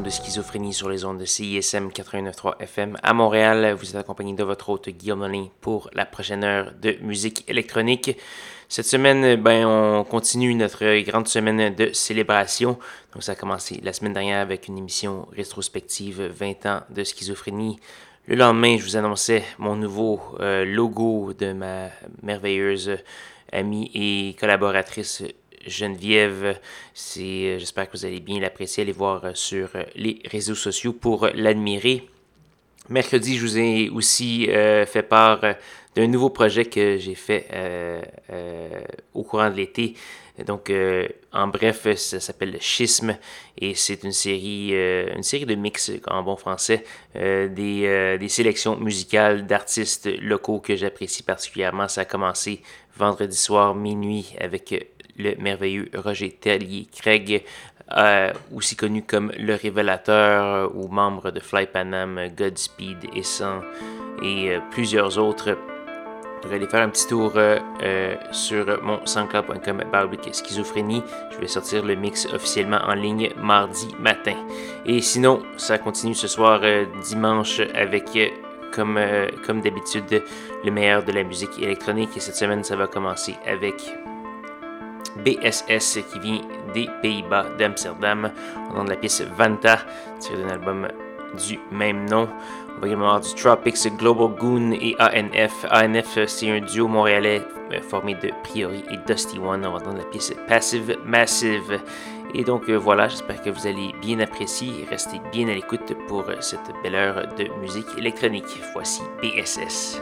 De Schizophrénie sur les ondes de CISM 89.3 FM à Montréal. Vous êtes accompagné de votre hôte Guillaume Nolin pour la prochaine heure de musique électronique. Cette semaine, ben, on continue notre grande semaine de célébration. Donc, ça a commencé la semaine dernière avec une émission rétrospective 20 ans de schizophrénie. Le lendemain, je vous annonçais mon nouveau euh, logo de ma merveilleuse amie et collaboratrice Geneviève. Euh, j'espère que vous allez bien l'apprécier. Allez voir euh, sur euh, les réseaux sociaux pour l'admirer. Mercredi, je vous ai aussi fait part d'un nouveau projet que j'ai fait au courant de l'été. Donc, en bref, ça s'appelle Schisme et c'est une série, une série de mix en bon français, des, des sélections musicales d'artistes locaux que j'apprécie particulièrement. Ça a commencé vendredi soir minuit avec le merveilleux Roger Tellier Craig, euh, aussi connu comme le révélateur ou membre de Fly Panam, Godspeed et et euh, plusieurs autres. Je vais aller faire un petit tour euh, sur mon SoundCloud.com schizophrénie. Je vais sortir le mix officiellement en ligne mardi matin. Et sinon, ça continue ce soir dimanche avec comme, comme d'habitude, le meilleur de la musique électronique. Et cette semaine, ça va commencer avec BSS qui vient des Pays-Bas d'Amsterdam. On de la pièce Vanta, tirée d'un album du même nom. On va également avoir du Tropics, Global Goon et ANF. ANF, c'est un duo montréalais euh, formé de Priori et Dusty One. On va entendre la pièce Passive Massive. Et donc euh, voilà, j'espère que vous allez bien apprécier et rester bien à l'écoute pour cette belle heure de musique électronique. Voici BSS.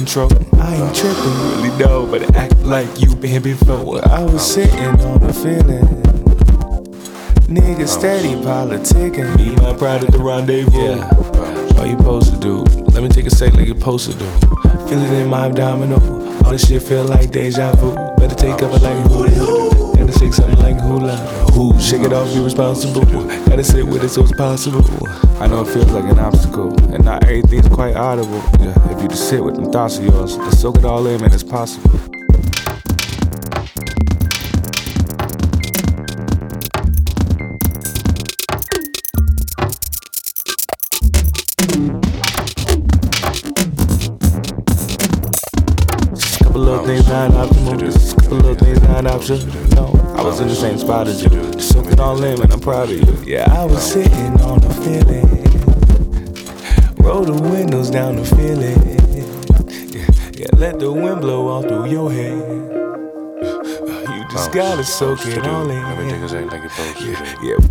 Control. I ain't tripping, really know, but act like you been before. I was sitting on a feeling. Nigga steady politicking. Me my pride at the rendezvous. Yeah. All you supposed to do? Let me take a sec like you supposed to do. Feel it in my abdominal. All this shit feel like deja vu. Better take cover like voodoo. Something like hula. Who? Shake it off, be responsible. Gotta sit with it so it's possible. I know it feels like an obstacle, and not everything's quite audible. Yeah, if you just sit with them thoughts of yours, just soak it all in, man, it's possible. things not optimal. Just a couple little things not optional. No, I was in the same spot as you. Just soak it all in, and I'm proud of you. Yeah, I was sitting on the feeling. Roll the windows down the feeling. Yeah, yeah, let the wind blow all through your hair. You just gotta soak it all in. Let me take like you're supposed to. Yeah, yeah,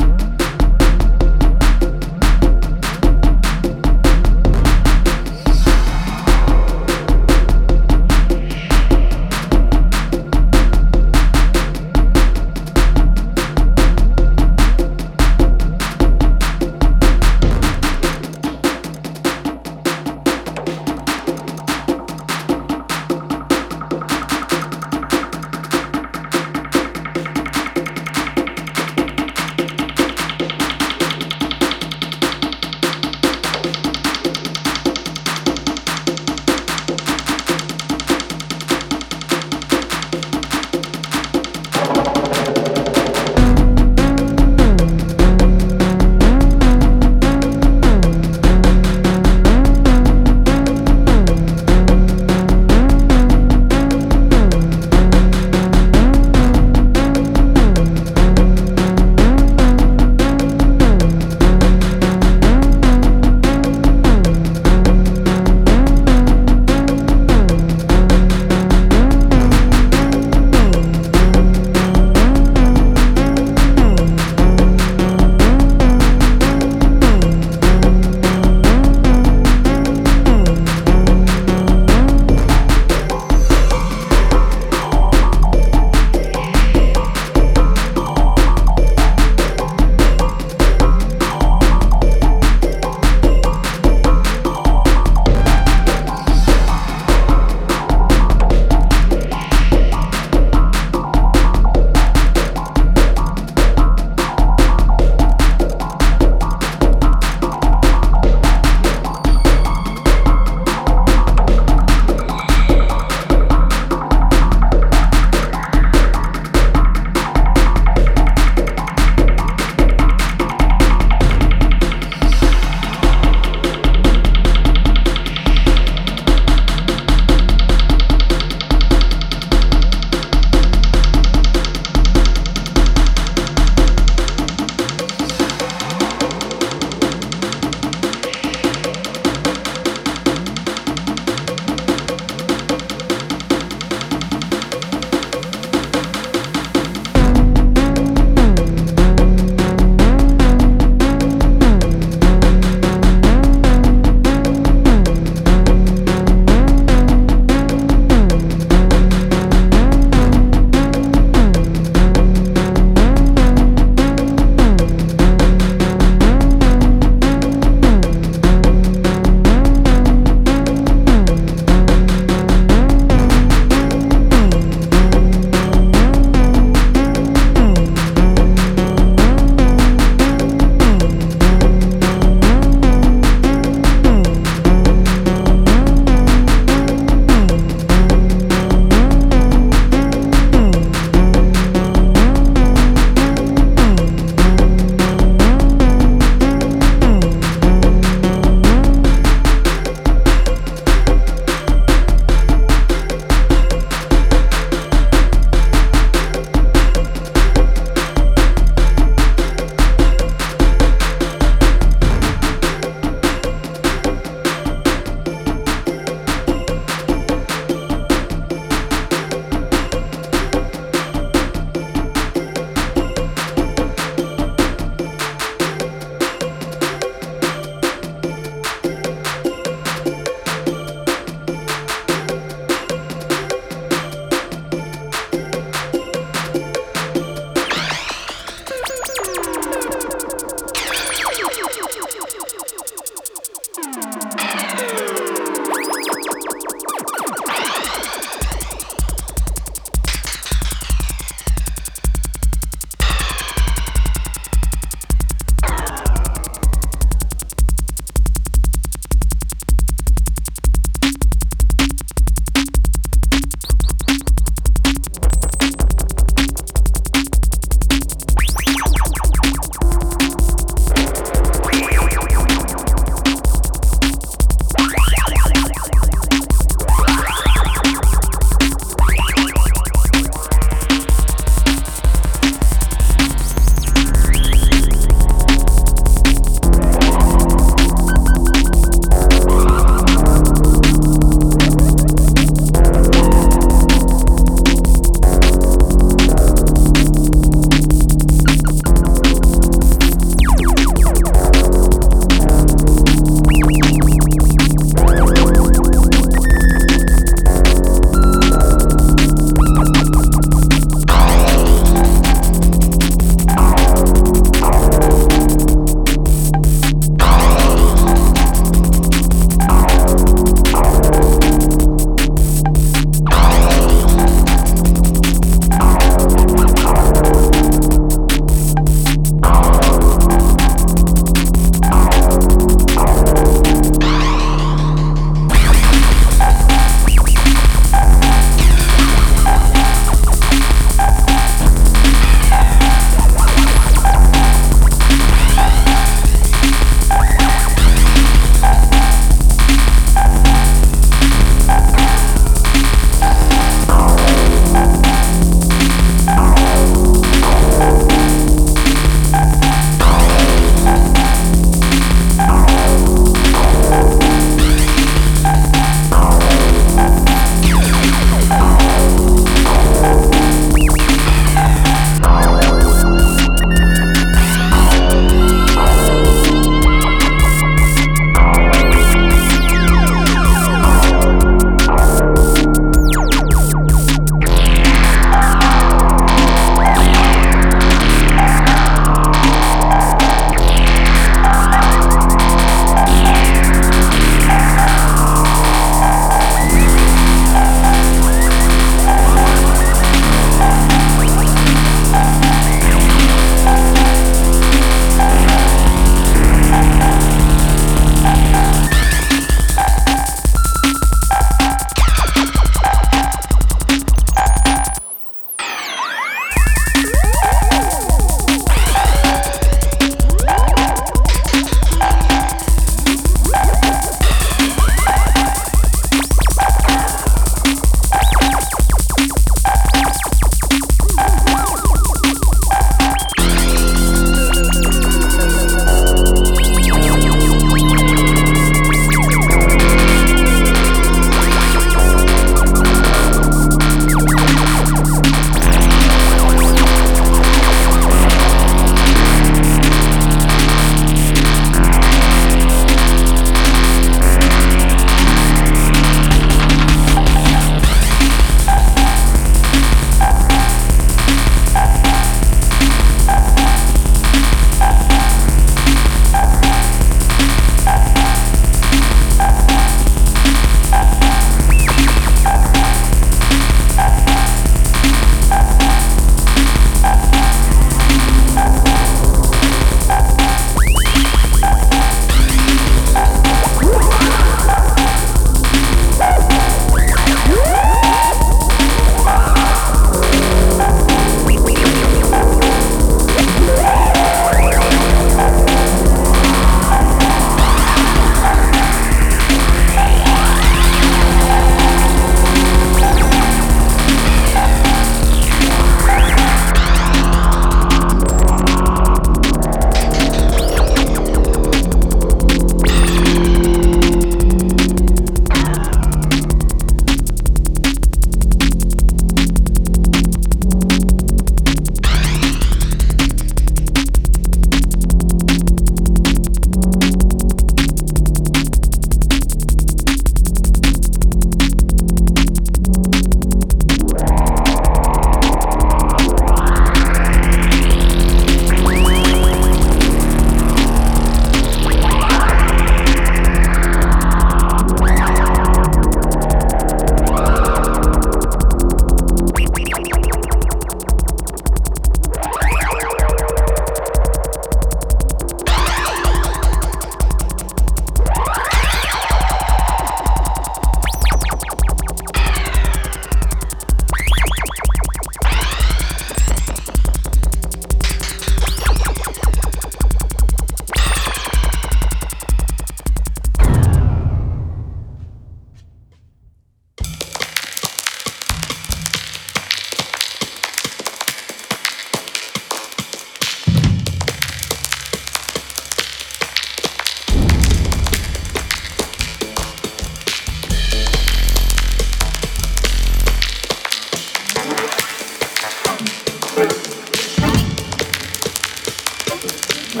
Thank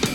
you.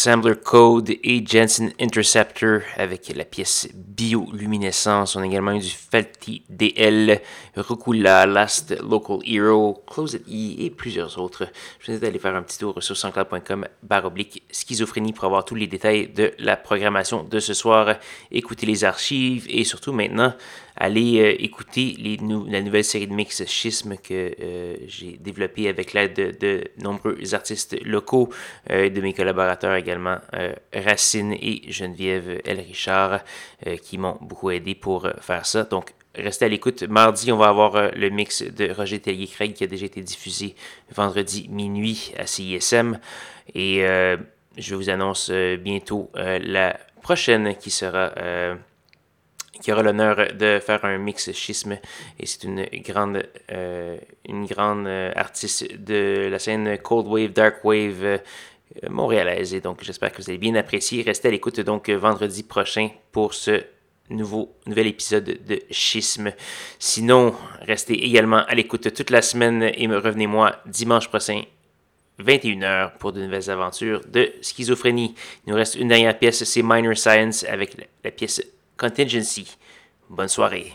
Assembler Code et Jensen Interceptor avec la pièce Bioluminescence. On a également eu du Felty DL, Rukula, Last Local Hero, Close It E et plusieurs autres. Je vous invite à aller faire un petit tour sur sanscloud.com oblique schizophrénie pour avoir tous les détails de la programmation de ce soir. Écoutez les archives et surtout maintenant allez euh, écouter la nouvelle série de mix Schisme que euh, j'ai développée avec l'aide de, nombreux artistes locaux, euh, de mes collaborateurs également, Racine et Geneviève L. Richard, qui m'ont beaucoup aidé pour faire ça. Donc, restez à l'écoute. Mardi, on va avoir le mix de Roger Tellier-Craig qui a déjà été diffusé vendredi minuit à CISM. Et je vous annonce bientôt la prochaine qui sera qui aura l'honneur de faire un mix schisme. Et c'est une grande, euh, une grande euh, artiste de la scène Cold Wave, Dark Wave euh, montréalaise. Et donc, j'espère que vous allez bien apprécier. Restez à l'écoute donc vendredi prochain pour ce nouveau, nouvel épisode de Schisme. Sinon, restez également à l'écoute toute la semaine et revenez-moi dimanche prochain 21h pour de nouvelles aventures de schizophrénie. Il nous reste une dernière pièce, c'est Minor Science avec la pièce Contingency. Bonne soirée.